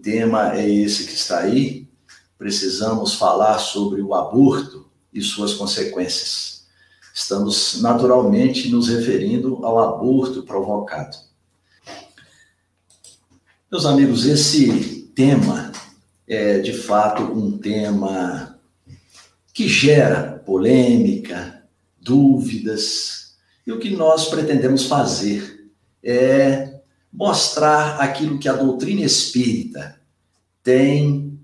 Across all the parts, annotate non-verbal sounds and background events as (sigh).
tema é esse que está aí, precisamos falar sobre o aborto e suas consequências. Estamos naturalmente nos referindo ao aborto provocado. Meus amigos, esse tema é de fato um tema que gera polêmica, dúvidas, e o que nós pretendemos fazer é mostrar aquilo que a doutrina espírita tem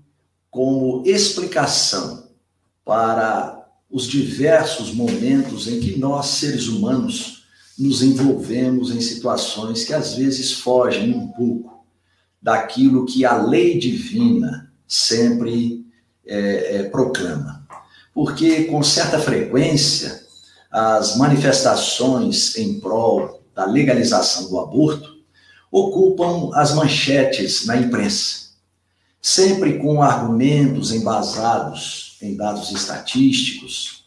como explicação para os diversos momentos em que nós, seres humanos, nos envolvemos em situações que às vezes fogem um pouco daquilo que a lei divina sempre é, é, proclama. Porque, com certa frequência, as manifestações em prol da legalização do aborto ocupam as manchetes na imprensa, sempre com argumentos embasados em dados estatísticos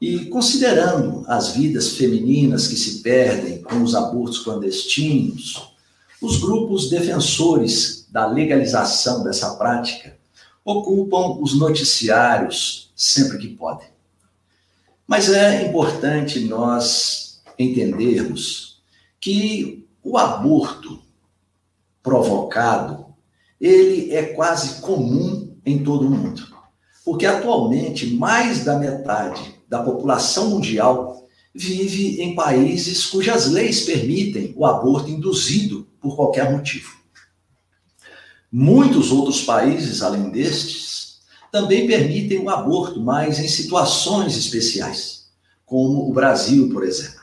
e considerando as vidas femininas que se perdem com os abortos clandestinos, os grupos defensores da legalização dessa prática ocupam os noticiários sempre que podem. Mas é importante nós entendermos que o aborto provocado, ele é quase comum em todo o mundo. Porque atualmente mais da metade da população mundial vive em países cujas leis permitem o aborto induzido por qualquer motivo. Muitos outros países, além destes, também permitem o aborto, mas em situações especiais, como o Brasil, por exemplo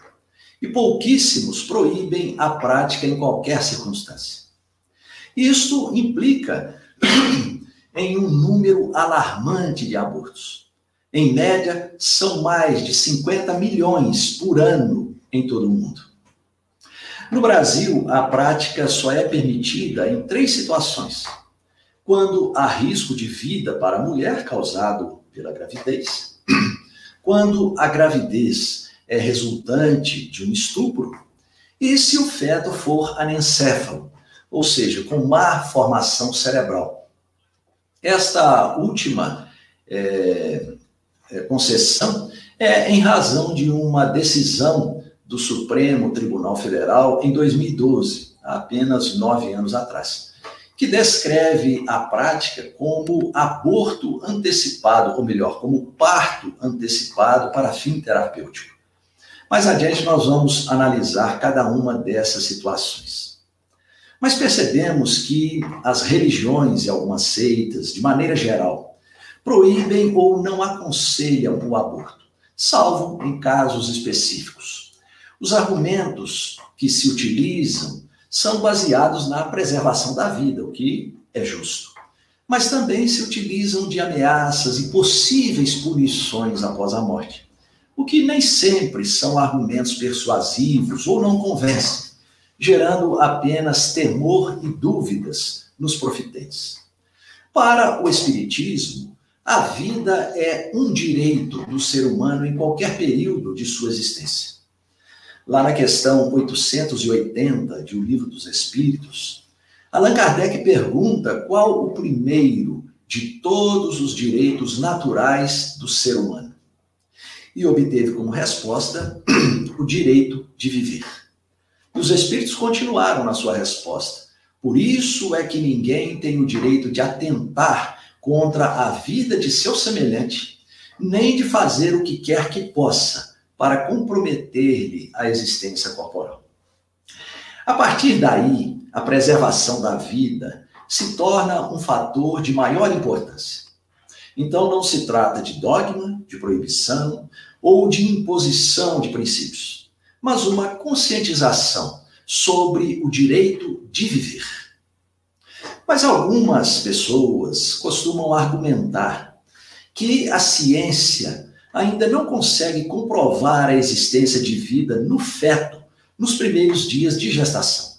e pouquíssimos proíbem a prática em qualquer circunstância. Isto implica (clears throat) em um número alarmante de abortos. Em média, são mais de 50 milhões por ano em todo o mundo. No Brasil, a prática só é permitida em três situações: quando há risco de vida para a mulher causado pela gravidez, (clears throat) quando a gravidez é resultante de um estupro, e se o feto for anencéfalo, ou seja, com má formação cerebral. Esta última é, é, concessão é em razão de uma decisão do Supremo Tribunal Federal em 2012, há apenas nove anos atrás, que descreve a prática como aborto antecipado, ou melhor, como parto antecipado para fim terapêutico. Mais adiante, nós vamos analisar cada uma dessas situações. Mas percebemos que as religiões e algumas seitas, de maneira geral, proíbem ou não aconselham o aborto, salvo em casos específicos. Os argumentos que se utilizam são baseados na preservação da vida, o que é justo. Mas também se utilizam de ameaças e possíveis punições após a morte o que nem sempre são argumentos persuasivos ou não convencem, gerando apenas temor e dúvidas nos profitentes. Para o Espiritismo, a vida é um direito do ser humano em qualquer período de sua existência. Lá na questão 880 de O Livro dos Espíritos, Allan Kardec pergunta qual o primeiro de todos os direitos naturais do ser humano e obteve como resposta (clears throat) o direito de viver. E os espíritos continuaram na sua resposta. Por isso é que ninguém tem o direito de atentar contra a vida de seu semelhante, nem de fazer o que quer que possa para comprometer-lhe a existência corporal. A partir daí, a preservação da vida se torna um fator de maior importância. Então, não se trata de dogma, de proibição, ou de imposição de princípios, mas uma conscientização sobre o direito de viver. Mas algumas pessoas costumam argumentar que a ciência ainda não consegue comprovar a existência de vida no feto nos primeiros dias de gestação.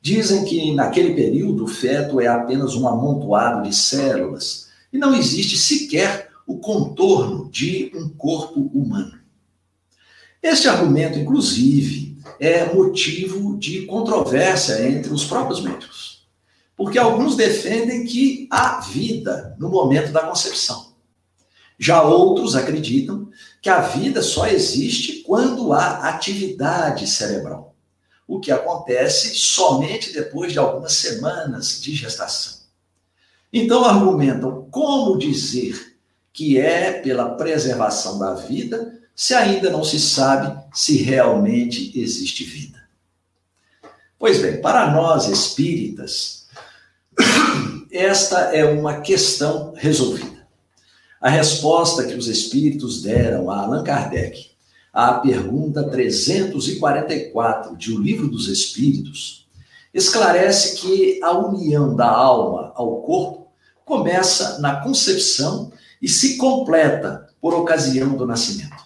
Dizem que naquele período o feto é apenas um amontoado de células e não existe sequer o contorno de um corpo humano. Este argumento, inclusive, é motivo de controvérsia entre os próprios médicos. Porque alguns defendem que há vida no momento da concepção. Já outros acreditam que a vida só existe quando há atividade cerebral, o que acontece somente depois de algumas semanas de gestação. Então argumentam como dizer que é pela preservação da vida se ainda não se sabe se realmente existe vida. Pois bem, para nós espíritas, (coughs) esta é uma questão resolvida. A resposta que os espíritos deram a Allan Kardec à pergunta 344 de O Livro dos Espíritos esclarece que a união da alma ao corpo começa na concepção e se completa por ocasião do nascimento.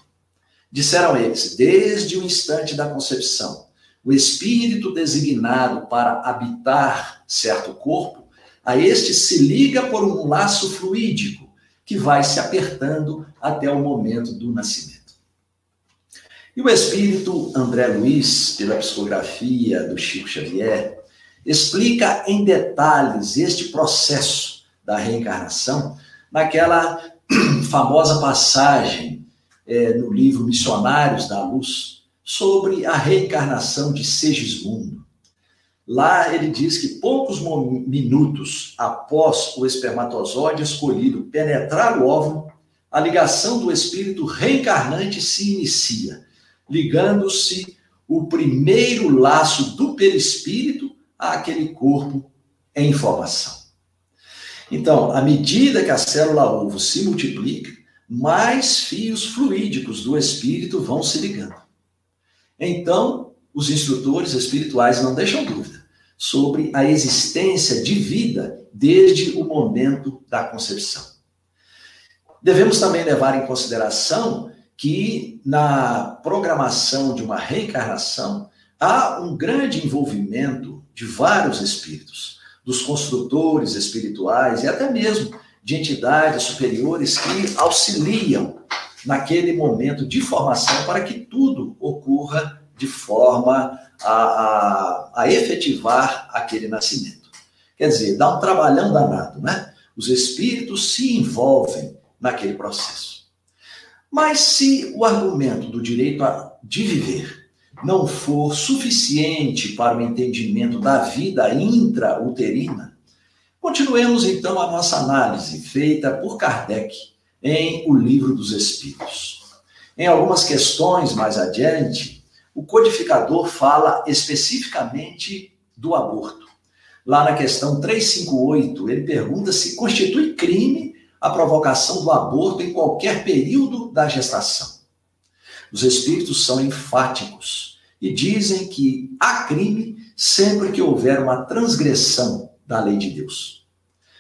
Disseram eles, desde o instante da concepção, o espírito designado para habitar certo corpo, a este se liga por um laço fluídico que vai se apertando até o momento do nascimento. E o espírito André Luiz, pela psicografia do Chico Xavier, explica em detalhes este processo da reencarnação naquela (clears throat) famosa passagem é, no livro Missionários da Luz, sobre a reencarnação de Segismundo. Lá ele diz que poucos minutos após o espermatozoide escolhido penetrar o óvulo, a ligação do espírito reencarnante se inicia, ligando-se o primeiro laço do perispírito àquele corpo em formação. Então, à medida que a célula ovo se multiplica, mais fios fluídicos do espírito vão se ligando. Então, os instrutores espirituais não deixam dúvida sobre a existência de vida desde o momento da concepção. Devemos também levar em consideração que na programação de uma reencarnação há um grande envolvimento de vários espíritos, dos construtores espirituais e até mesmo de entidades superiores que auxiliam naquele momento de formação para que tudo ocorra de forma a, a, a efetivar aquele nascimento. Quer dizer, dá um trabalhão danado, né? Os espíritos se envolvem naquele processo. Mas se o argumento do direito a, de viver não for suficiente para o entendimento da vida intrauterina, Continuemos então a nossa análise feita por Kardec em O Livro dos Espíritos. Em algumas questões mais adiante, o codificador fala especificamente do aborto. Lá na questão 358, ele pergunta se constitui crime a provocação do aborto em qualquer período da gestação. Os espíritos são enfáticos e dizem que há crime sempre que houver uma transgressão da lei de Deus.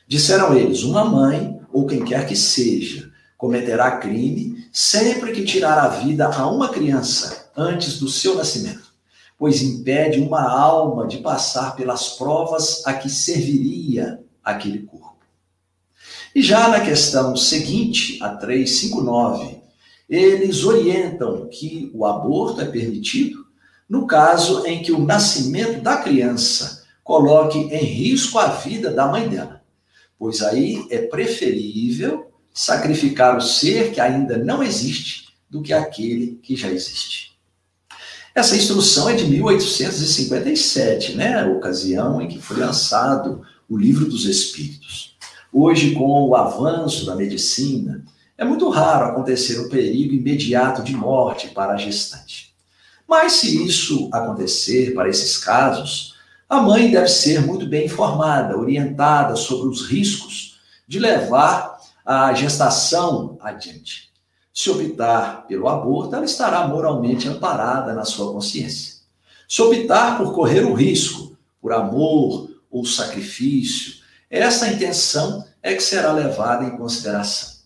Disseram eles: uma mãe, ou quem quer que seja, cometerá crime sempre que tirar a vida a uma criança antes do seu nascimento, pois impede uma alma de passar pelas provas a que serviria aquele corpo. E já na questão seguinte, a 359, eles orientam que o aborto é permitido no caso em que o nascimento da criança coloque em risco a vida da mãe dela, pois aí é preferível sacrificar o ser que ainda não existe do que aquele que já existe. Essa instrução é de 1857, né? A ocasião em que foi lançado o Livro dos Espíritos. Hoje, com o avanço da medicina, é muito raro acontecer um perigo imediato de morte para a gestante. Mas se isso acontecer para esses casos, a mãe deve ser muito bem informada, orientada sobre os riscos de levar a gestação adiante. Se optar pelo aborto, ela estará moralmente amparada na sua consciência. Se optar por correr o risco, por amor ou sacrifício, essa intenção é que será levada em consideração.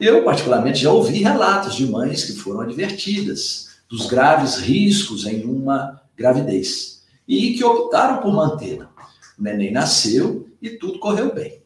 Eu, particularmente, já ouvi relatos de mães que foram advertidas dos graves riscos em uma gravidez e que optaram por mantê-la. O neném nasceu e tudo correu bem.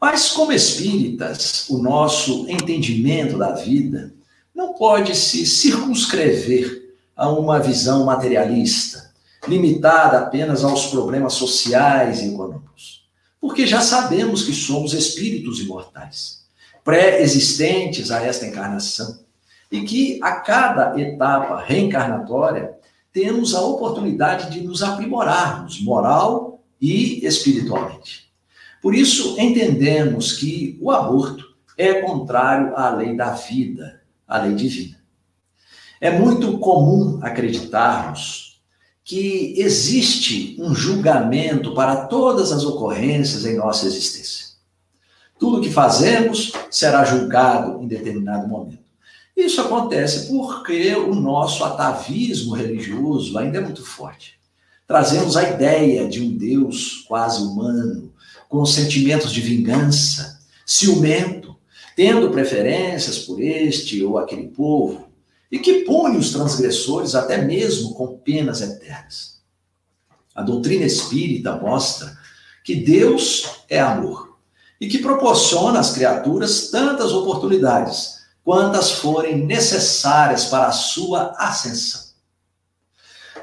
Mas, como espíritas, o nosso entendimento da vida não pode se circunscrever a uma visão materialista, limitada apenas aos problemas sociais e econômicos. Porque já sabemos que somos espíritos imortais, pré-existentes a esta encarnação, e que a cada etapa reencarnatória temos a oportunidade de nos aprimorarmos moral e espiritualmente. Por isso, entendemos que o aborto é contrário à lei da vida, à lei divina. É muito comum acreditarmos que existe um julgamento para todas as ocorrências em nossa existência. Tudo que fazemos será julgado em determinado momento. Isso acontece porque o nosso atavismo religioso ainda é muito forte. Trazemos a ideia de um Deus quase humano, com sentimentos de vingança, ciumento, tendo preferências por este ou aquele povo, e que pune os transgressores até mesmo com penas eternas. A doutrina espírita mostra que Deus é amor e que proporciona às criaturas tantas oportunidades quantas forem necessárias para a sua ascensão.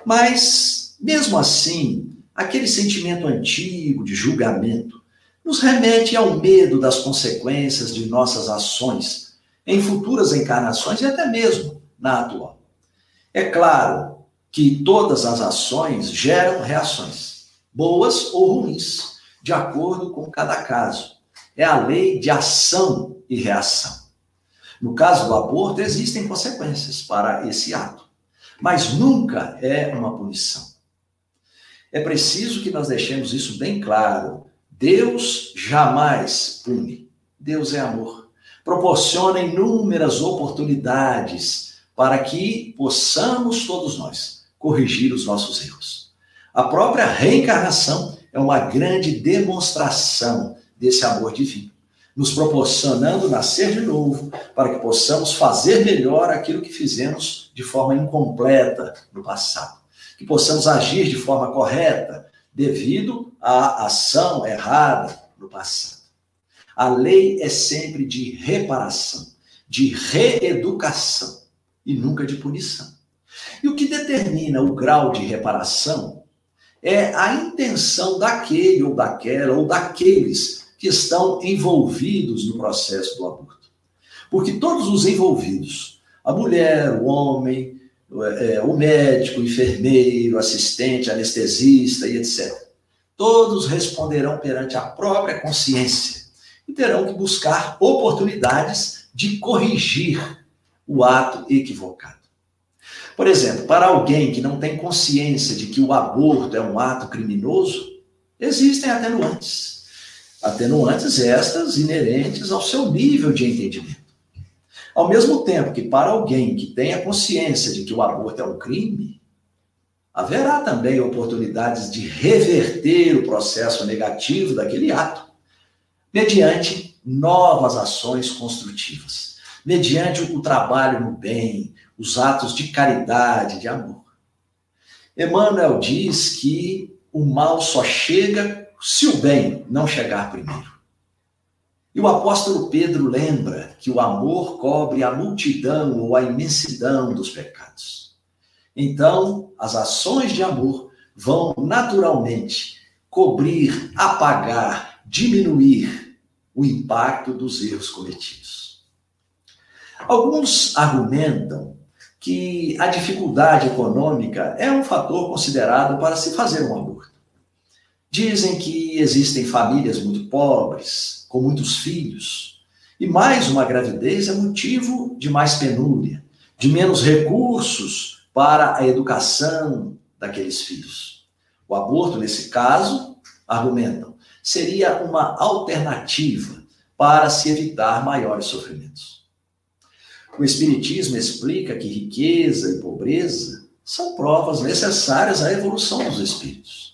Mas, mesmo assim, aquele sentimento antigo de julgamento nos remete ao medo das consequências de nossas ações em futuras encarnações e até mesmo na atual. É claro que todas as ações geram reações, boas ou ruins, de acordo com cada caso. É a lei de ação e reação. No caso do aborto, existem consequências para esse ato, mas nunca é uma punição. É preciso que nós deixemos isso bem claro. Deus jamais pune. Deus é amor. Proporciona inúmeras oportunidades para que possamos todos nós corrigir os nossos erros. A própria reencarnação é uma grande demonstração desse amor divino nos proporcionando nascer de novo, para que possamos fazer melhor aquilo que fizemos de forma incompleta no passado. Que possamos agir de forma correta, devido à ação errada no passado. A lei é sempre de reparação, de reeducação e nunca de punição. E o que determina o grau de reparação é a intenção daquele ou daquela ou daqueles que estão envolvidos no processo do aborto. Porque todos os envolvidos, a mulher, o homem, é, o médico, o enfermeiro, assistente, anestesista e etc., todos responderão perante a própria consciência e terão que buscar oportunidades de corrigir o ato equivocado. Por exemplo, para alguém que não tem consciência de que o aborto é um ato criminoso, existem atenuantes atenuantes estas inerentes ao seu nível de entendimento. Ao mesmo tempo que, para alguém que tenha consciência de que o aborto é um crime, haverá também oportunidades de reverter o processo negativo daquele ato, mediante novas ações construtivas, mediante o trabalho no bem, os atos de caridade, de amor. Emmanuel diz que o mal só chega se o bem não chegar primeiro. E o apóstolo Pedro lembra que o amor cobre a multidão ou a imensidão dos pecados. Então, as ações de amor vão naturalmente cobrir, apagar, diminuir o impacto dos erros cometidos. Alguns argumentam que a dificuldade econômica é um fator considerado para se fazer um aborto. Dizem que existem famílias muito pobres, com muitos filhos, e mais uma gravidez é motivo de mais penúria, de menos recursos para a educação daqueles filhos. O aborto, nesse caso, argumentam, seria uma alternativa para se evitar maiores sofrimentos. O Espiritismo explica que riqueza e pobreza são provas necessárias à evolução dos espíritos.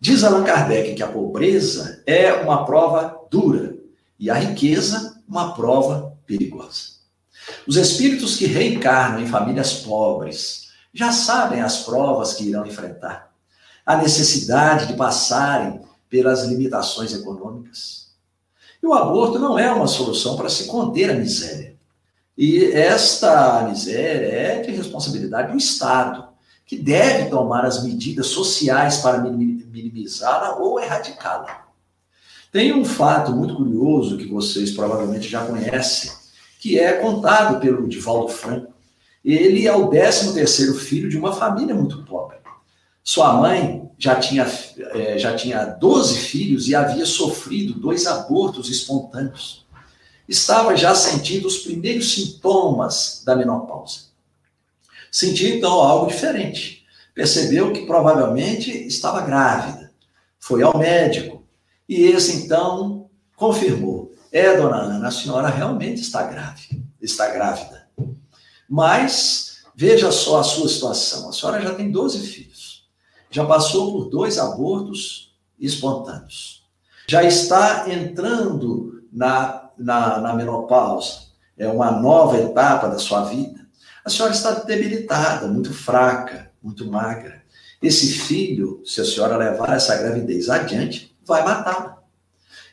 Diz Allan Kardec que a pobreza é uma prova dura e a riqueza uma prova perigosa. Os espíritos que reencarnam em famílias pobres já sabem as provas que irão enfrentar, a necessidade de passarem pelas limitações econômicas. E o aborto não é uma solução para se conter a miséria. E esta miséria é de responsabilidade do Estado, que deve tomar as medidas sociais para minimizá-la ou erradicá-la. Tem um fato muito curioso que vocês provavelmente já conhecem, que é contado pelo Divaldo Franco. Ele é o 13 terceiro filho de uma família muito pobre. Sua mãe já tinha, é, já tinha 12 filhos e havia sofrido dois abortos espontâneos. Estava já sentindo os primeiros sintomas da menopausa. Sentiu então algo diferente. Percebeu que provavelmente estava grávida. Foi ao médico e esse então confirmou: "É, dona Ana, a senhora realmente está grávida, está grávida. Mas veja só a sua situação. A senhora já tem 12 filhos. Já passou por dois abortos espontâneos. Já está entrando na, na, na menopausa. É uma nova etapa da sua vida a senhora está debilitada, muito fraca, muito magra. Esse filho, se a senhora levar essa gravidez adiante, vai matá-la.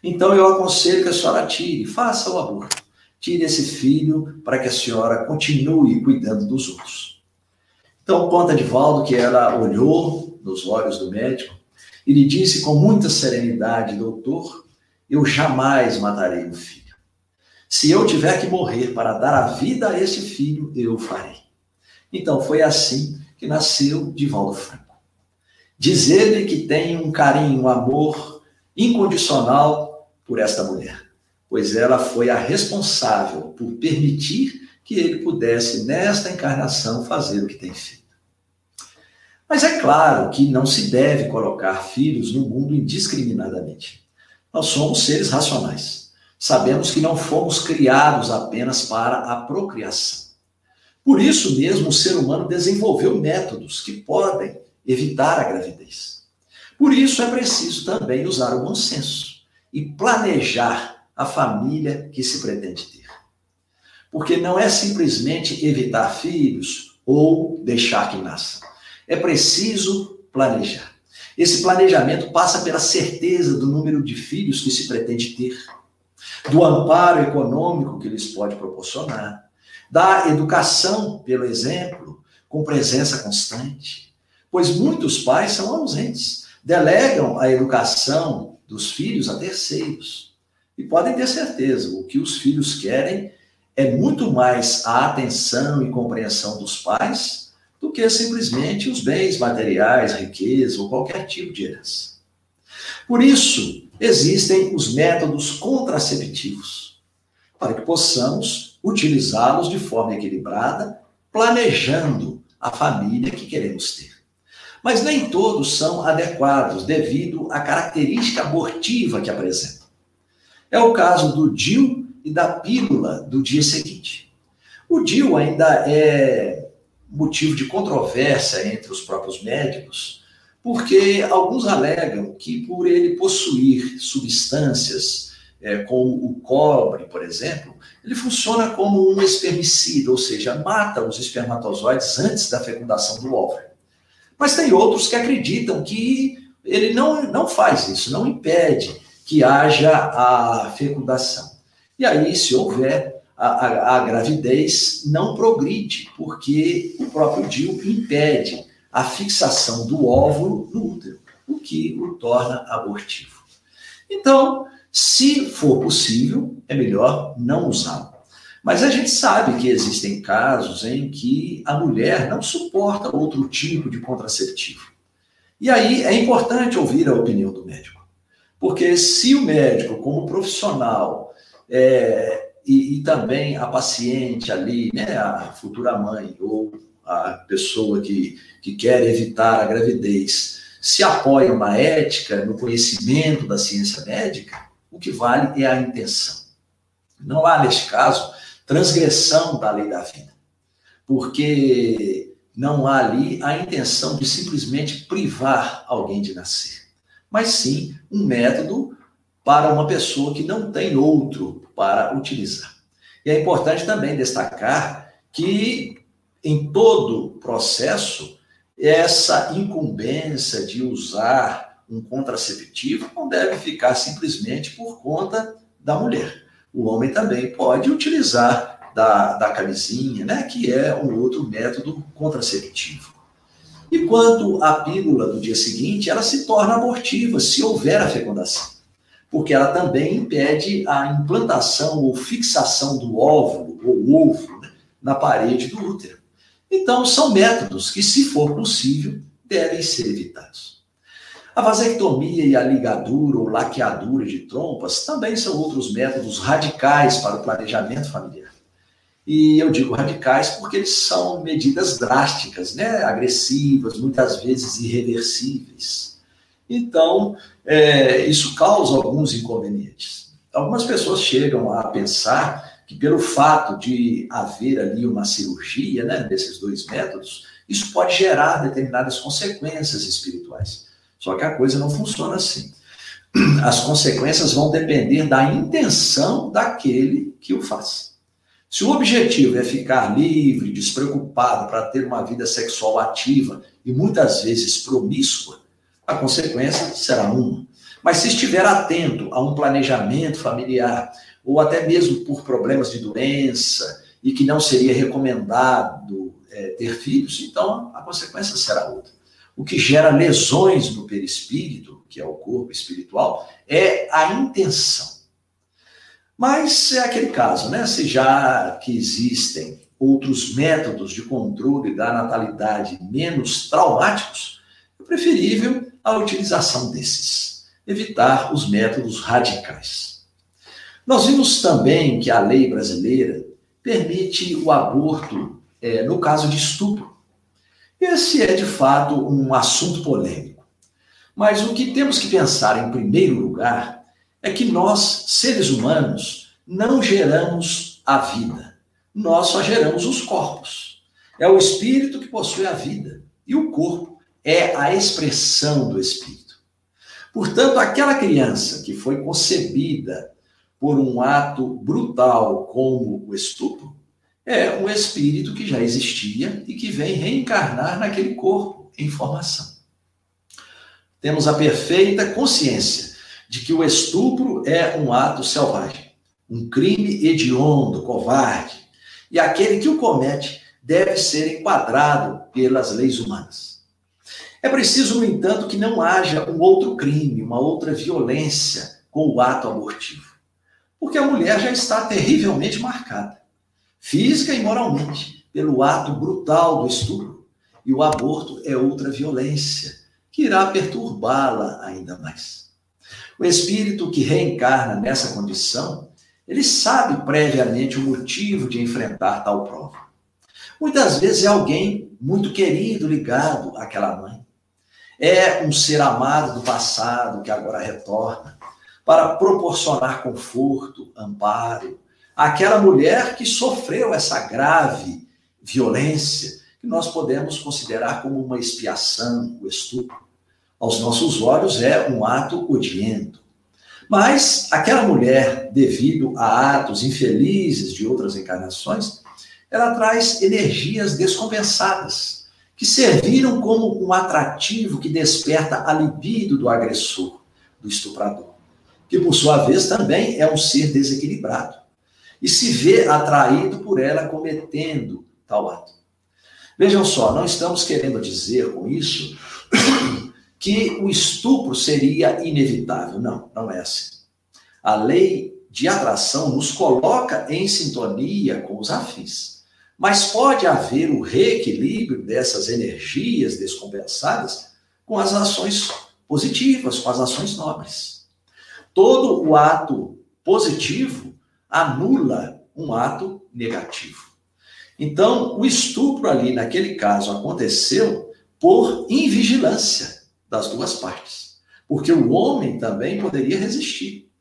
Então eu aconselho que a senhora tire, faça o aborto. Tire esse filho para que a senhora continue cuidando dos outros. Então conta de Valdo que ela olhou nos olhos do médico e lhe disse com muita serenidade, doutor, eu jamais matarei o filho. Se eu tiver que morrer para dar a vida a esse filho, eu farei. Então foi assim que nasceu Divaldo Franco. Diz ele que tem um carinho, um amor incondicional por esta mulher, pois ela foi a responsável por permitir que ele pudesse, nesta encarnação, fazer o que tem feito. Mas é claro que não se deve colocar filhos no mundo indiscriminadamente. Nós somos seres racionais. Sabemos que não fomos criados apenas para a procriação. Por isso mesmo, o ser humano desenvolveu métodos que podem evitar a gravidez. Por isso é preciso também usar o bom senso e planejar a família que se pretende ter. Porque não é simplesmente evitar filhos ou deixar que nasçam. É preciso planejar. Esse planejamento passa pela certeza do número de filhos que se pretende ter do amparo econômico que lhes pode proporcionar, da educação, pelo exemplo, com presença constante, pois muitos pais são ausentes, delegam a educação dos filhos a terceiros. E podem ter certeza, o que os filhos querem é muito mais a atenção e compreensão dos pais do que simplesmente os bens materiais, riqueza ou qualquer tipo de herança. Por isso, existem os métodos contraceptivos, para que possamos utilizá-los de forma equilibrada, planejando a família que queremos ter. Mas nem todos são adequados devido à característica abortiva que apresentam. É o caso do DIU e da pílula do dia seguinte. O DIU ainda é motivo de controvérsia entre os próprios médicos, porque alguns alegam que por ele possuir substâncias é, como o cobre, por exemplo, ele funciona como um espermicida, ou seja, mata os espermatozoides antes da fecundação do óvulo. Mas tem outros que acreditam que ele não, não faz isso, não impede que haja a fecundação. E aí, se houver, a, a, a gravidez não progride, porque o próprio DIU impede a fixação do óvulo no útero, o que o torna abortivo. Então, se for possível, é melhor não usá-lo. Mas a gente sabe que existem casos em que a mulher não suporta outro tipo de contraceptivo. E aí é importante ouvir a opinião do médico. Porque se o médico, como profissional, é, e, e, também a paciente ali, né, a futura mãe ou a pessoa que, que quer evitar a gravidez se apoia na ética, no conhecimento da ciência médica, o que vale é a intenção. Não há, neste caso, transgressão da lei da vida, porque não há ali a intenção de simplesmente privar alguém de nascer, mas sim um método para uma pessoa que não tem outro para utilizar. E é importante também destacar que em todo processo, essa incumbência de usar um contraceptivo não deve ficar simplesmente por conta da mulher. O homem também pode utilizar da, da camisinha, né, que é um outro método contraceptivo. E quanto à pílula do dia seguinte, ela se torna abortiva se houver a fecundação, porque ela também impede a implantação ou fixação do óvulo ou ovo né, na parede do útero. Então, são métodos que, se for possível, devem ser evitados. A vasectomia e a ligadura ou laqueadura de trompas também são outros métodos radicais para o planejamento familiar. E eu digo radicais porque eles são medidas drásticas, né? agressivas, muitas vezes irreversíveis. Então, é, isso causa alguns inconvenientes. Algumas pessoas chegam a pensar que, pelo fato de haver ali uma cirurgia né, desses dois métodos, isso pode gerar determinadas consequências espirituais. Só que a coisa não funciona assim. As consequências vão depender da intenção daquele que o faz. Se o objetivo é ficar livre, despreocupado para ter uma vida sexual ativa e muitas vezes promíscua, a consequência será uma. Mas se estiver atento a um planejamento familiar, ou até mesmo por problemas de doença, e que não seria recomendado é, ter filhos, então a consequência será outra. O que gera lesões no perispírito, que é o corpo espiritual, é a intenção. Mas é aquele caso, né? Se já que existem outros métodos de controle da natalidade menos traumáticos, é preferível a utilização desses, evitar os métodos radicais. Nós vimos também que a lei brasileira permite o aborto é, no caso de estupro. Esse é, de fato, um assunto polêmico. Mas o que temos que pensar, em primeiro lugar, é que nós, seres humanos, não geramos a vida. Nós só geramos os corpos. É o espírito que possui a vida. E o corpo é a expressão do espírito. Portanto, aquela criança que foi concebida por um ato brutal como o estupro, é um espírito que já existia e que vem reencarnar naquele corpo em formação. Temos a perfeita consciência de que o estupro é um ato selvagem, um crime hediondo, covarde, e aquele que o comete deve ser enquadrado pelas leis humanas. É preciso, no entanto, que não haja um outro crime, uma outra violência com o ato abortivo. Porque a mulher já está terrivelmente marcada, física e moralmente, pelo ato brutal do estupro. E o aborto é outra violência que irá perturbá-la ainda mais. O espírito que reencarna nessa condição, ele sabe previamente o motivo de enfrentar tal prova. Muitas vezes é alguém muito querido, ligado àquela mãe. É um ser amado do passado que agora retorna para proporcionar conforto, amparo àquela mulher que sofreu essa grave violência que nós podemos considerar como uma expiação, o estupro aos nossos olhos, é um ato odiento. Mas aquela mulher, devido a atos infelizes de outras encarnações, ela traz energias descompensadas, que serviram como um atrativo que desperta a libido do agressor, do estuprador, que por sua vez também é um ser desequilibrado e se vê atraído por ela cometendo tal ato. Vejam só, não estamos querendo dizer com isso (coughs) que o estupro seria inevitável. Não, não é assim. A lei de atração nos coloca em sintonia com os afins. Mas pode haver o reequilíbrio dessas energias descompensadas com as ações positivas, com as ações nobres. Todo o ato positivo anula um ato negativo. Então, o estupro ali, naquele caso, aconteceu por invigilância das duas partes. Porque o homem também poderia resistir.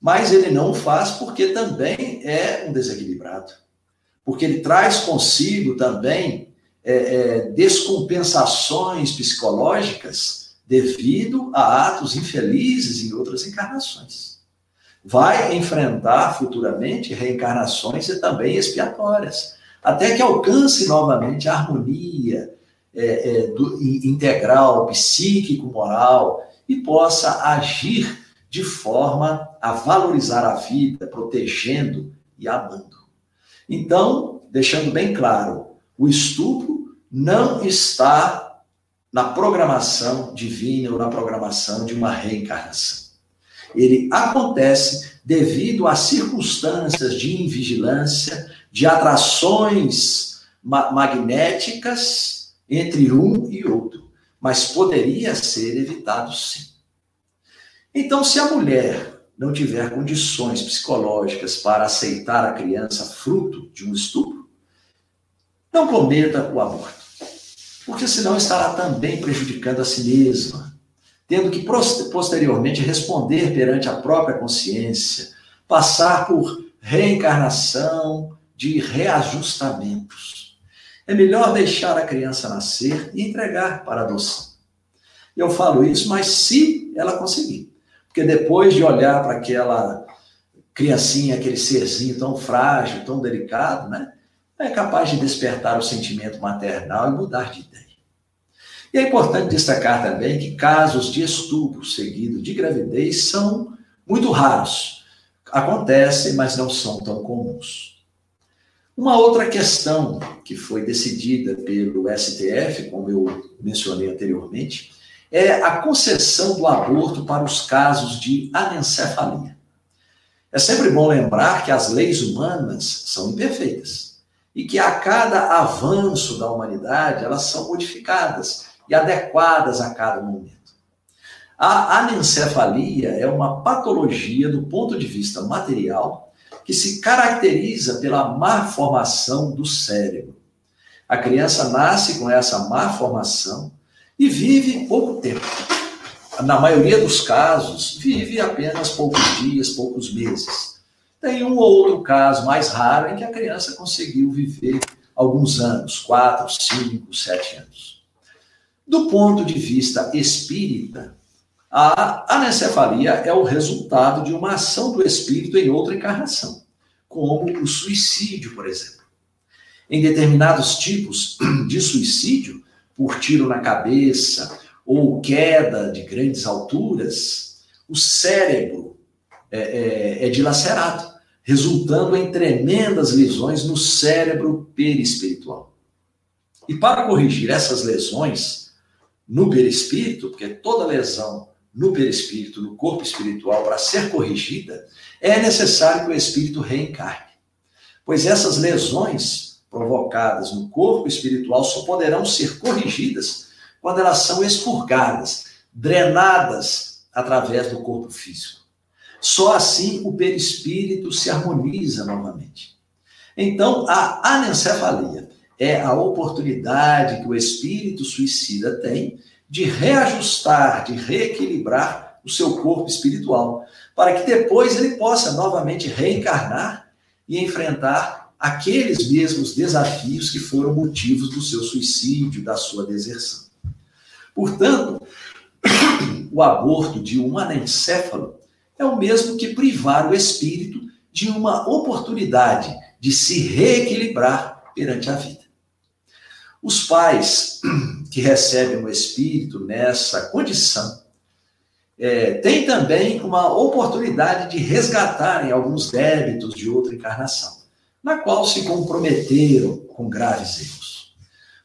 Mas ele não faz porque também é um desequilibrado. Porque ele traz consigo também é, é, descompensações psicológicas devido a atos infelizes em outras encarnações. Vai enfrentar futuramente reencarnações e também expiatórias, até que alcance novamente a harmonia, é, é, do, integral, psíquico, moral, e possa agir de forma a valorizar a vida, protegendo e amando. Então, deixando bem claro, o estupro não está na programação divina ou na programação de uma reencarnação. Ele acontece devido a circunstâncias de invigilância, de atrações ma magnéticas entre um e outro, mas poderia ser evitado sim. Então, se a mulher não tiver condições psicológicas para aceitar a criança fruto de um estupro, não cometa o aborto porque senão estará também prejudicando a si mesma, tendo que posteriormente responder perante a própria consciência, passar por reencarnação de reajustamentos. É melhor deixar a criança nascer e entregar para adoção. Eu falo isso, mas se ela conseguir. Porque depois de olhar para aquela criancinha, aquele serzinho tão frágil, tão delicado, né? É capaz de despertar o sentimento maternal e mudar de ideia. E é importante destacar também que casos de estupro seguido de gravidez são muito raros. Acontecem, mas não são tão comuns. Uma outra questão que foi decidida pelo STF, como eu mencionei anteriormente, é a concessão do aborto para os casos de anencefalia. É sempre bom lembrar que as leis humanas são imperfeitas e que a cada avanço da humanidade elas são modificadas e adequadas a cada momento. A anencefalia é uma patologia do ponto de vista material que se caracteriza pela má formação do cérebro. A criança nasce com essa má formação e vive pouco tempo. Na maioria dos casos, vive apenas poucos dias, poucos meses. Tem um ou outro caso mais raro em que a criança conseguiu viver alguns anos, quatro, cinco, sete anos. Do ponto de vista espírita, a anencefalia é o resultado de uma ação do espírito em outra encarnação, como o suicídio, por exemplo. Em determinados tipos (clears throat) de suicídio, por tiro na cabeça ou queda de grandes alturas, o cérebro é, é, é dilacerado, resultando em tremendas lesões no cérebro perispiritual. E para corrigir essas lesões, no perispírito, porque toda lesão no perispírito, no corpo espiritual, para ser corrigida, é necessário que o espírito reencarne. Pois essas lesões provocadas no corpo espiritual só poderão ser corrigidas quando elas são expurgadas, drenadas através do corpo físico. Só assim o perispírito se harmoniza novamente. Então, a anencefalia é a oportunidade que o espírito suicida tem de reajustar, de reequilibrar o seu corpo espiritual, para que depois ele possa novamente reencarnar e enfrentar aqueles mesmos desafios que foram motivos do seu suicídio, da sua deserção. Portanto, (coughs) o aborto de um anencéfalo é o mesmo que privar o espírito de uma oportunidade de se reequilibrar perante a vida. Os pais (clears throat) que recebem o Espírito nessa condição é, têm também uma oportunidade de resgatarem alguns débitos de outra encarnação, na qual se comprometeram com graves erros.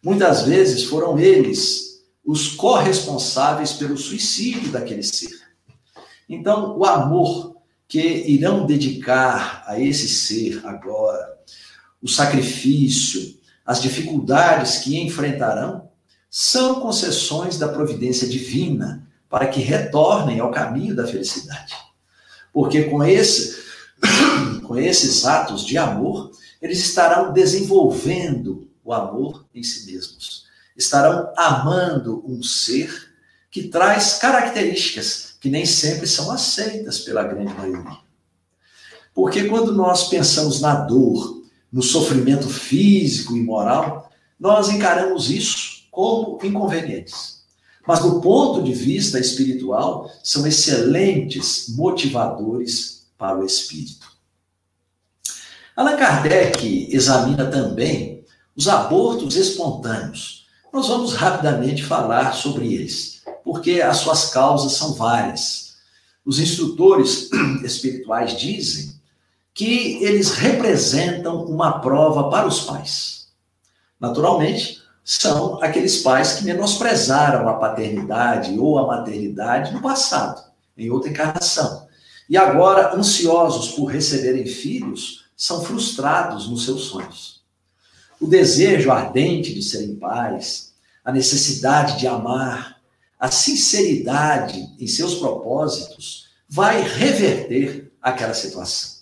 Muitas vezes foram eles os corresponsáveis pelo suicídio daquele ser. Então, o amor que irão dedicar a esse ser agora, o sacrifício, as dificuldades que enfrentarão são concessões da providência divina para que retornem ao caminho da felicidade. Porque com esse (coughs) com esses atos de amor, eles estarão desenvolvendo o amor em si mesmos. Estarão amando um ser que traz características que nem sempre são aceitas pela grande maioria. Porque quando nós pensamos na dor, no sofrimento físico e moral, nós encaramos isso como inconvenientes. Mas do ponto de vista espiritual, são excelentes motivadores para o espírito. Allan Kardec examina também os abortos espontâneos. Nós vamos rapidamente falar sobre eles, porque as suas causas são várias. Os instrutores (clears throat) espirituais dizem que eles representam uma prova para os pais. Naturalmente, são aqueles pais que menosprezaram a paternidade ou a maternidade no passado, em outra encarnação. E agora, ansiosos por receberem filhos, são frustrados nos seus sonhos. O desejo ardente de serem pais, a necessidade de amar, a sinceridade em seus propósitos vai reverter aquela situação.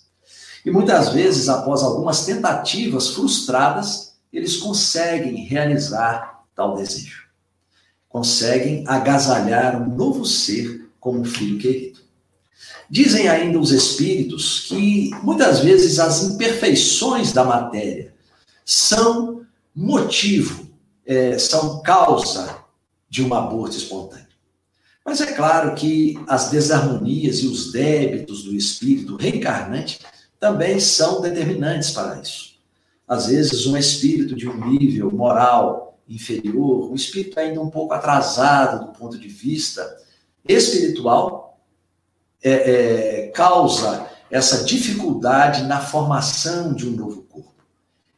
E muitas vezes, após algumas tentativas frustradas, eles conseguem realizar tal desejo. Conseguem agasalhar um novo ser como um filho querido. Dizem ainda os espíritos que muitas vezes as imperfeições da matéria são motivo, é, são causa de um aborto espontâneo. Mas é claro que as desarmonias e os débitos do espírito reencarnante também são determinantes para isso. Às vezes, um espírito de um nível moral inferior, um espírito ainda um pouco atrasado do ponto de vista espiritual, é, é, causa essa dificuldade na formação de um novo corpo.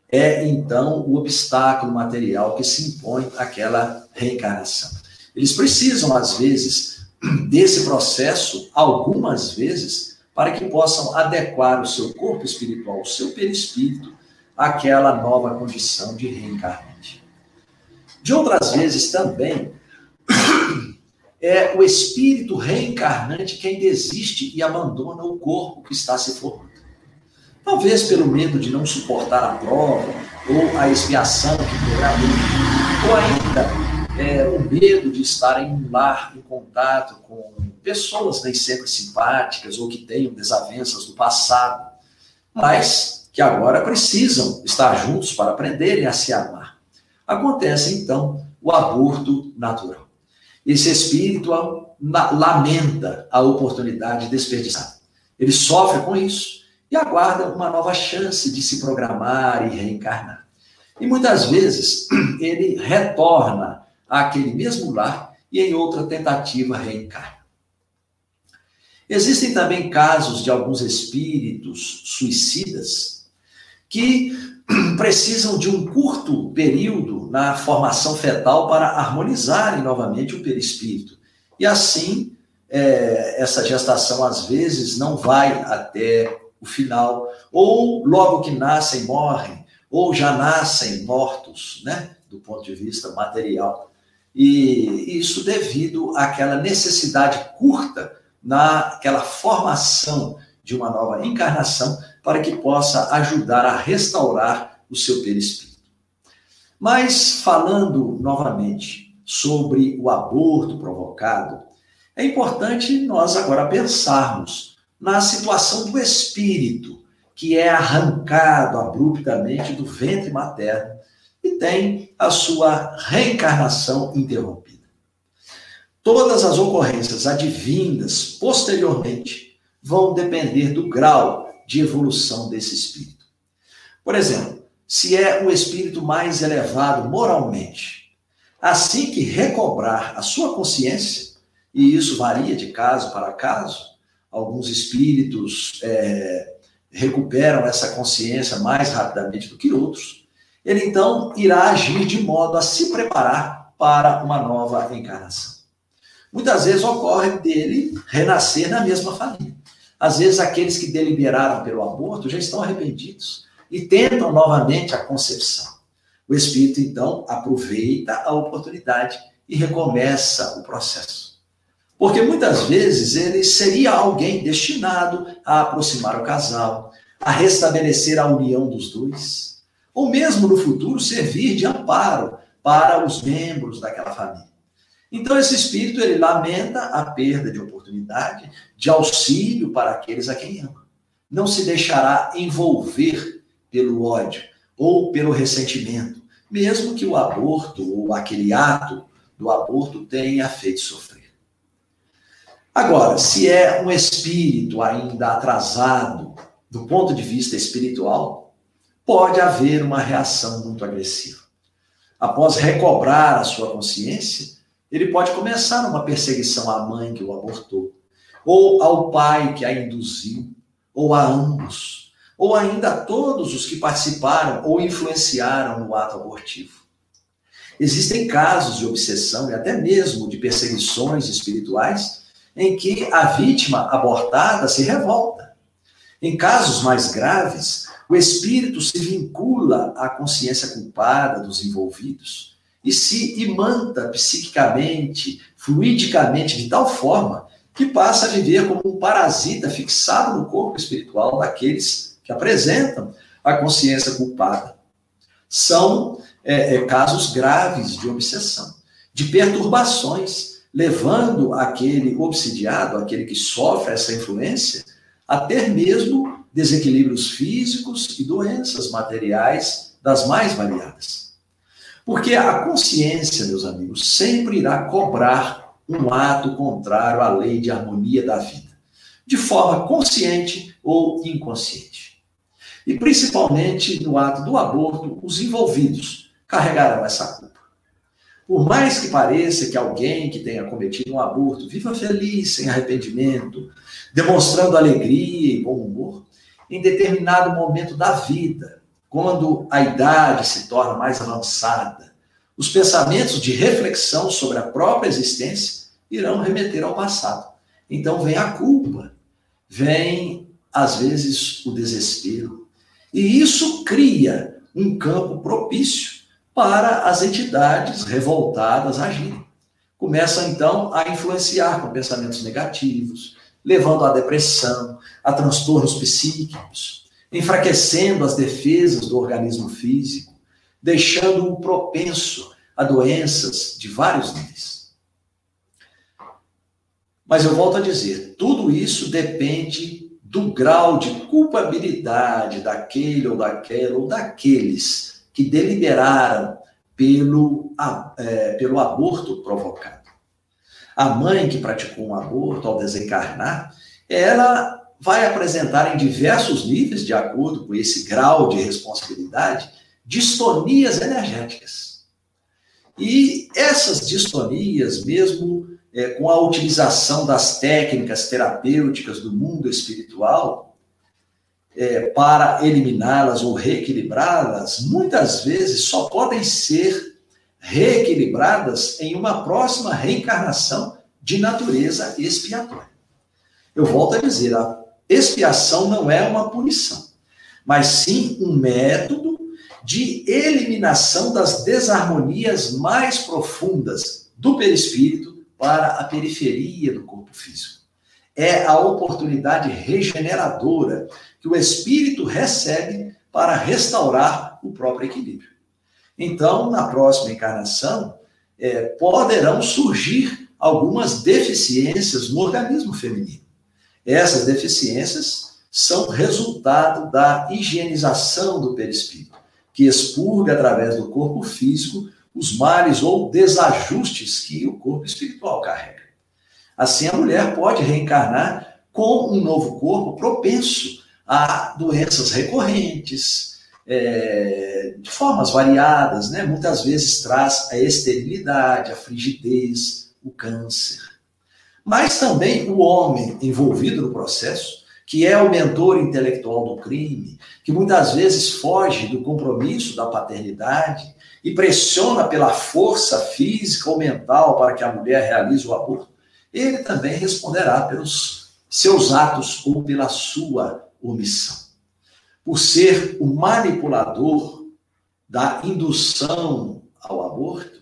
É então o obstáculo material que se impõe àquela reencarnação. Eles precisam, às vezes, (clears throat) desse processo, algumas vezes, para que possam adequar o seu corpo espiritual, o seu perispírito, àquela nova condição de reencarnante. De outras vezes também, (clears throat) é o espírito reencarnante quem desiste e abandona o corpo que está se formando. Talvez pelo medo de não suportar a prova, ou a expiação que programou, ou ainda é, o medo de estar em um lar em contato com pessoas nem sempre simpáticas ou que tenham desavenças do passado, mas que agora precisam estar juntos para aprenderem a se amar. Acontece então o aborto natural. Esse espírito lamenta a oportunidade desperdiçada. Ele sofre com isso e aguarda uma nova chance de se programar e reencarnar. E muitas vezes (clears throat) ele retorna àquele mesmo lar e em outra tentativa reencarna. Existem também casos de alguns espíritos suicidas que (clears throat) precisam de um curto período na formação fetal para harmonizarem novamente o perispírito. E assim, é, essa gestação às vezes não vai até o final, ou logo que nascem morrem, ou já nascem mortos, né, do ponto de vista material. E isso devido àquela necessidade curta naquela formação de uma nova encarnação para que possa ajudar a restaurar o seu perispírito. Mas falando novamente sobre o aborto provocado, é importante nós agora pensarmos na situação do espírito que é arrancado abruptamente do ventre materno e tem a sua reencarnação interrompida. Todas as ocorrências advindas posteriormente vão depender do grau de evolução desse espírito. Por exemplo, se é um espírito mais elevado moralmente, assim que recobrar a sua consciência, e isso varia de caso para caso, alguns espíritos é, recuperam essa consciência mais rapidamente do que outros, ele então irá agir de modo a se preparar para uma nova encarnação. Muitas vezes ocorre dele renascer na mesma família. Às vezes, aqueles que deliberaram pelo aborto já estão arrependidos e tentam novamente a concepção. O espírito, então, aproveita a oportunidade e recomeça o processo. Porque muitas vezes ele seria alguém destinado a aproximar o casal, a restabelecer a união dos dois, ou mesmo no futuro servir de amparo para os membros daquela família. Então, esse espírito, ele lamenta a perda de oportunidade, de auxílio para aqueles a quem ama. Não se deixará envolver pelo ódio ou pelo ressentimento, mesmo que o aborto ou aquele ato do aborto tenha feito sofrer. Agora, se é um espírito ainda atrasado do ponto de vista espiritual, pode haver uma reação muito agressiva. Após recobrar a sua consciência, ele pode começar uma perseguição à mãe que o abortou, ou ao pai que a induziu, ou a ambos, ou ainda a todos os que participaram ou influenciaram no ato abortivo. Existem casos de obsessão e até mesmo de perseguições espirituais em que a vítima abortada se revolta. Em casos mais graves, o espírito se vincula à consciência culpada dos envolvidos e se imanta psiquicamente, fluidicamente, de tal forma que passa a viver como um parasita fixado no corpo espiritual daqueles que apresentam a consciência culpada. São é, é, casos graves de obsessão, de perturbações, levando aquele obsidiado, aquele que sofre essa influência, a ter mesmo desequilíbrios físicos e doenças materiais das mais variadas. Porque a consciência, meus amigos, sempre irá cobrar um ato contrário à lei de harmonia da vida, de forma consciente ou inconsciente. E principalmente no ato do aborto, os envolvidos carregarão essa culpa. Por mais que pareça que alguém que tenha cometido um aborto viva feliz, sem arrependimento, demonstrando alegria e bom humor, em determinado momento da vida, quando a idade se torna mais avançada, os pensamentos de reflexão sobre a própria existência irão remeter ao passado. Então vem a culpa, vem às vezes o desespero. E isso cria um campo propício para as entidades revoltadas agirem. Começam então a influenciar com pensamentos negativos, levando à depressão, a transtornos psíquicos, enfraquecendo as defesas do organismo físico, deixando-o propenso a doenças de vários níveis. Mas eu volto a dizer, tudo isso depende do grau de culpabilidade daquele ou daquela ou daqueles que deliberaram pelo, é, pelo aborto provocado. A mãe que praticou um aborto ao desencarnar, ela vai apresentar em diversos níveis, de acordo com esse grau de responsabilidade, distonias energéticas. E essas distonias, mesmo é, com a utilização das técnicas terapêuticas do mundo espiritual, é, para eliminá-las ou reequilibrá-las, muitas vezes só podem ser reequilibradas em uma próxima reencarnação de natureza expiatória. Eu volto a dizer, a expiação não é uma punição, mas sim um método de eliminação das desarmonias mais profundas do perispírito para a periferia do corpo físico. É a oportunidade regeneradora que o espírito recebe para restaurar o próprio equilíbrio. Então, na próxima encarnação, é, poderão surgir algumas deficiências no organismo feminino. Essas deficiências são resultado da higienização do perispírito, que expurga através do corpo físico os males ou desajustes que o corpo espiritual carrega. Assim, a mulher pode reencarnar com um novo corpo propenso a doenças recorrentes, é, de formas variadas, né? muitas vezes traz a esterilidade, a frigidez, o câncer. Mas também o homem envolvido no processo, que é o mentor intelectual do crime, que muitas vezes foge do compromisso da paternidade e pressiona pela força física ou mental para que a mulher realize o aborto, ele também responderá pelos seus atos ou pela sua omissão por ser o manipulador da indução ao aborto,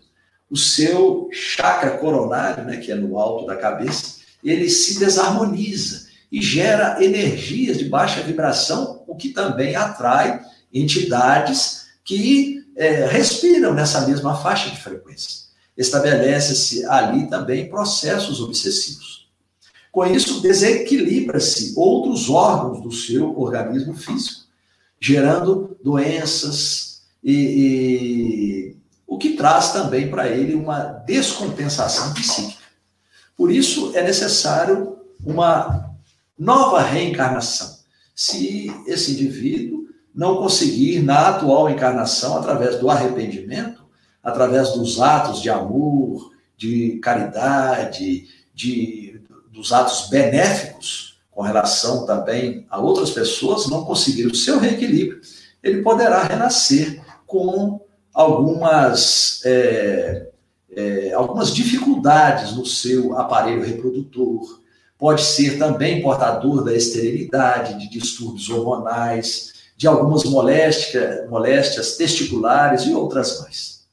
o seu chakra coronário, né, que é no alto da cabeça, ele se desarmoniza e gera energias de baixa vibração, o que também atrai entidades que é, respiram nessa mesma faixa de frequência. Estabelece-se ali também processos obsessivos. Com isso, desequilibra-se outros órgãos do seu organismo físico gerando doenças e, e o que traz também para ele uma descompensação psíquica. Por isso é necessário uma nova reencarnação. Se esse indivíduo não conseguir, na atual encarnação, através do arrependimento, através dos atos de amor, de caridade, de, dos atos benéficos, com relação também a outras pessoas, não conseguir o seu reequilíbrio, ele poderá renascer com algumas, é, é, algumas dificuldades no seu aparelho reprodutor, pode ser também portador da esterilidade, de distúrbios hormonais, de algumas moléstia, moléstias testiculares e outras mais.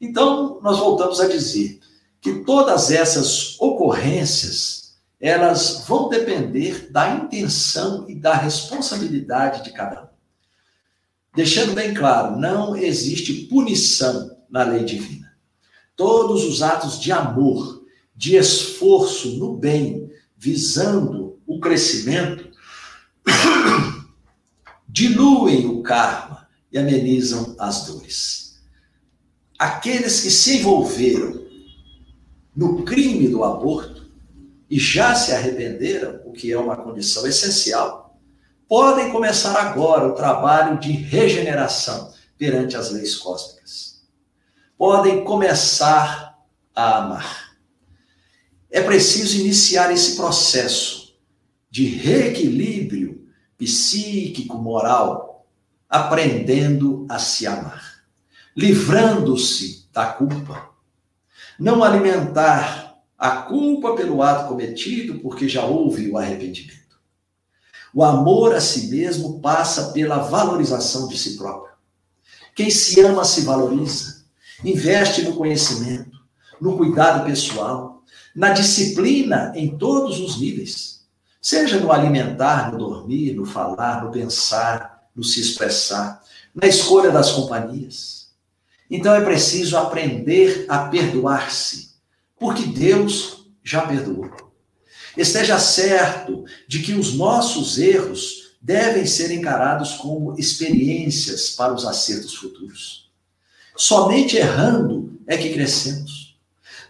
Então, nós voltamos a dizer que todas essas ocorrências, elas vão depender da intenção e da responsabilidade de cada um. Deixando bem claro, não existe punição na lei divina. Todos os atos de amor, de esforço no bem, visando o crescimento, (coughs) diluem o karma e amenizam as dores. Aqueles que se envolveram no crime do aborto e já se arrependeram, o que é uma condição essencial, podem começar agora o trabalho de regeneração perante as leis cósmicas. Podem começar a amar. É preciso iniciar esse processo de reequilíbrio psíquico, moral, aprendendo a se amar, livrando-se da culpa. Não alimentar a culpa pelo ato cometido, porque já houve o arrependimento. O amor a si mesmo passa pela valorização de si próprio. Quem se ama se valoriza, investe no conhecimento, no cuidado pessoal, na disciplina em todos os níveis Seja no alimentar, no dormir, no falar, no pensar, no se expressar, na escolha das companhias. Então é preciso aprender a perdoar-se, porque Deus já perdoou. Esteja certo de que os nossos erros devem ser encarados como experiências para os acertos futuros. Somente errando é que crescemos.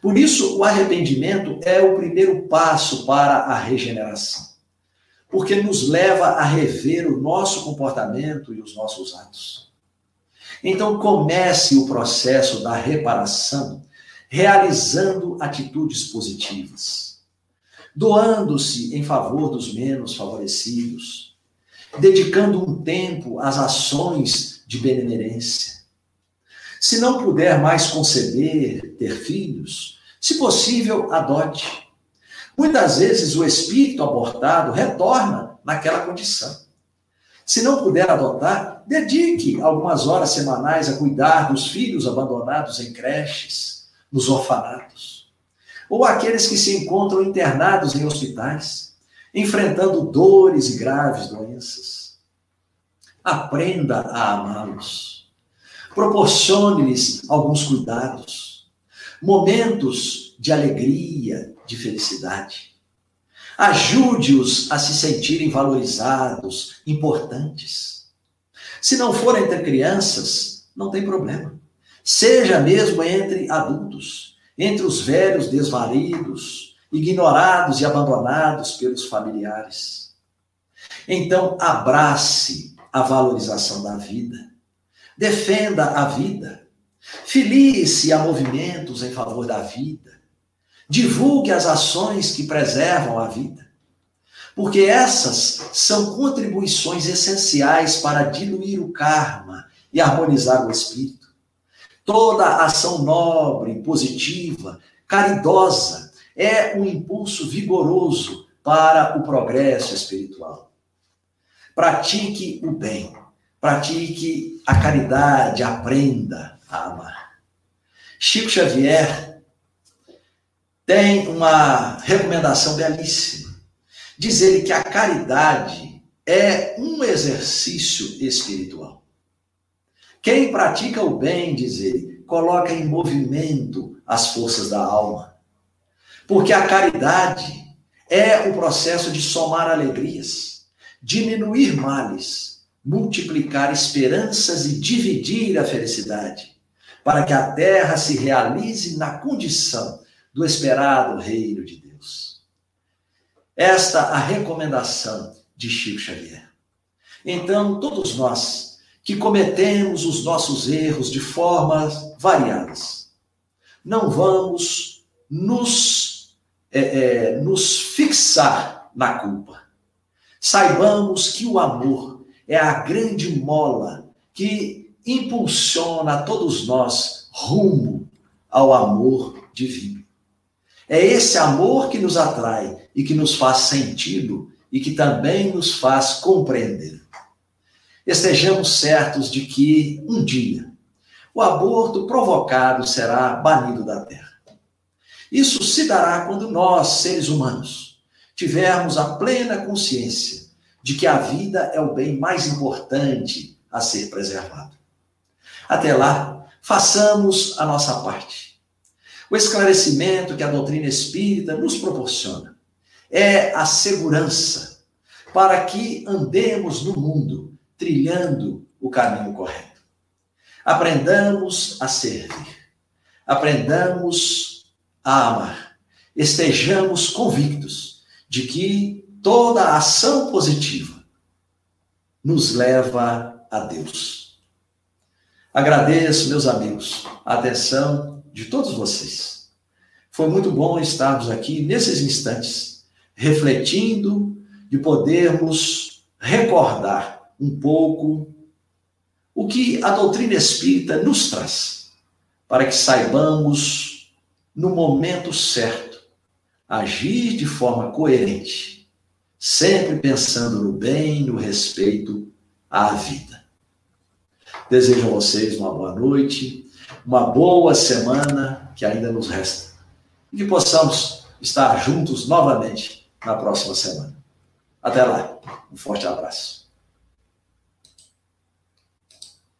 Por isso, o arrependimento é o primeiro passo para a regeneração, porque nos leva a rever o nosso comportamento e os nossos atos. Então, comece o processo da reparação realizando atitudes positivas, doando-se em favor dos menos favorecidos, dedicando um tempo às ações de benemerência se não puder mais conceber, ter filhos, se possível, adote. Muitas vezes o espírito abortado retorna naquela condição. Se não puder adotar, dedique algumas horas semanais a cuidar dos filhos abandonados em creches, nos orfanatos, ou aqueles que se encontram internados em hospitais, enfrentando dores e graves doenças. Aprenda a amá-los Proporcione-lhes alguns cuidados, momentos de alegria, de felicidade. Ajude-os a se sentirem valorizados, importantes. Se não for entre crianças, não tem problema. Seja mesmo entre adultos, entre os velhos desvalidos, ignorados e abandonados pelos familiares. Então, abrace a valorização da vida Defenda a vida. Filie-se a movimentos em favor da vida. Divulgue as ações que preservam a vida. Porque essas são contribuições essenciais para diluir o karma e harmonizar o espírito. Toda ação nobre, positiva, caridosa é um impulso vigoroso para o progresso espiritual. Pratique o bem pratique a caridade, aprenda a amar. Chico Xavier tem uma recomendação belíssima. Diz ele que a caridade é um exercício espiritual. Quem pratica o bem, diz ele, coloca em movimento as forças da alma. Porque a caridade é o processo de somar alegrias, diminuir males multiplicar esperanças e dividir a felicidade, para que a terra se realize na condição do esperado reino de Deus. Esta a recomendação de Chico Xavier. Então, todos nós que cometemos os nossos erros de formas variadas, não vamos nos, é, é, nos fixar na culpa. Saibamos que o amor é a grande mola que impulsiona todos nós rumo ao amor divino. É esse amor que nos atrai e que nos faz sentido e que também nos faz compreender. Estejamos certos de que um dia o aborto provocado será banido da terra. Isso se dará quando nós, seres humanos, tivermos a plena consciência de que a vida é o bem mais importante a ser preservado. Até lá, façamos a nossa parte. O esclarecimento que a doutrina espírita nos proporciona é a segurança para que andemos no mundo trilhando o caminho correto. Aprendamos a servir, aprendamos a amar, estejamos convictos de que toda ação positiva nos leva a Deus. Agradeço, meus amigos, a atenção de todos vocês. Foi muito bom estarmos aqui nesses instantes, refletindo de podermos recordar um pouco o que a doutrina espírita nos traz, para que saibamos, no momento certo, agir de forma coerente sempre pensando no bem, no respeito à vida. Desejo a vocês uma boa noite, uma boa semana que ainda nos resta e que possamos estar juntos novamente na próxima semana. Até lá, um forte abraço.